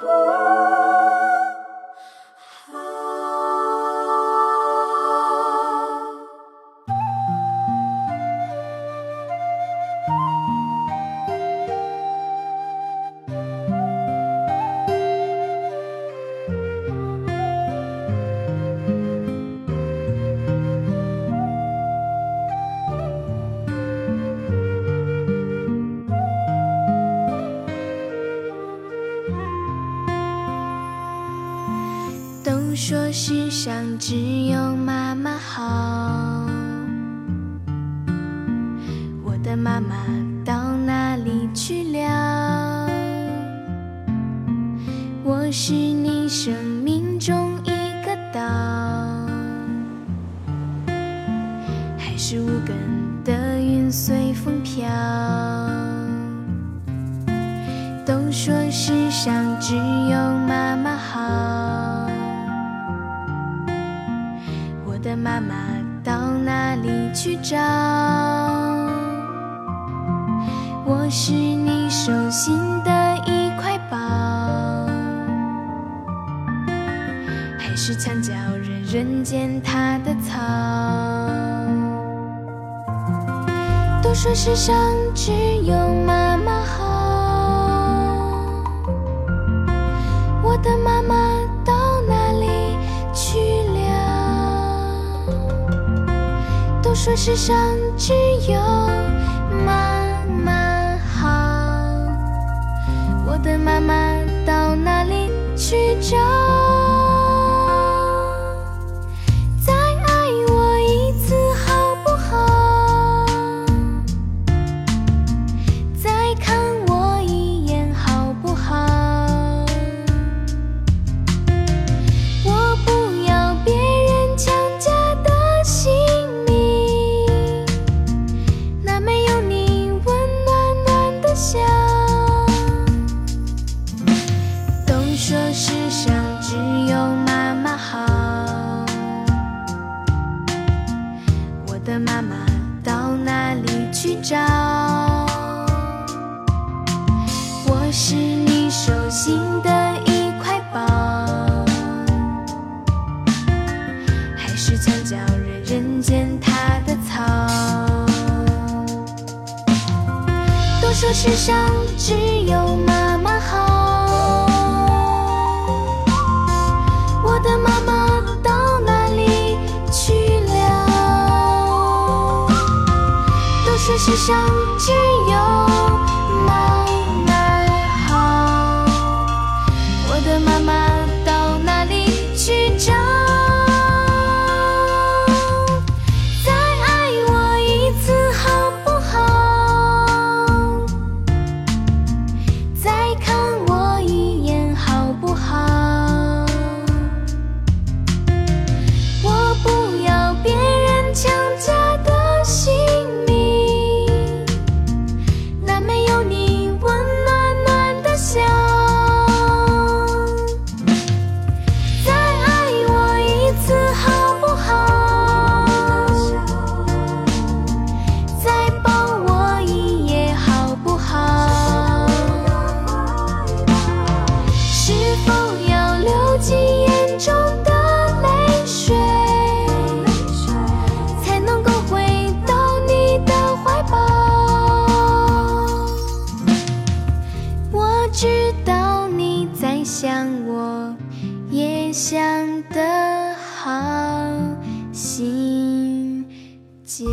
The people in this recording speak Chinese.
poor. 说世上只有妈妈好，我的妈妈到哪里去了？我是你生命中一个岛，还是无根的云随风飘？都说世上只有的妈妈到哪里去找？我是你手心的一块宝，还是墙角人人捡她的草？都说世上只有妈妈好，我的妈妈。说世上只有妈妈好，我的妈妈到哪里去找？说世上只有妈妈好我的妈妈到哪里去找？我是你手心的一块宝还是墙角任人践踏的草？都说世上只有妈只想。知道你在想我也想的好心焦。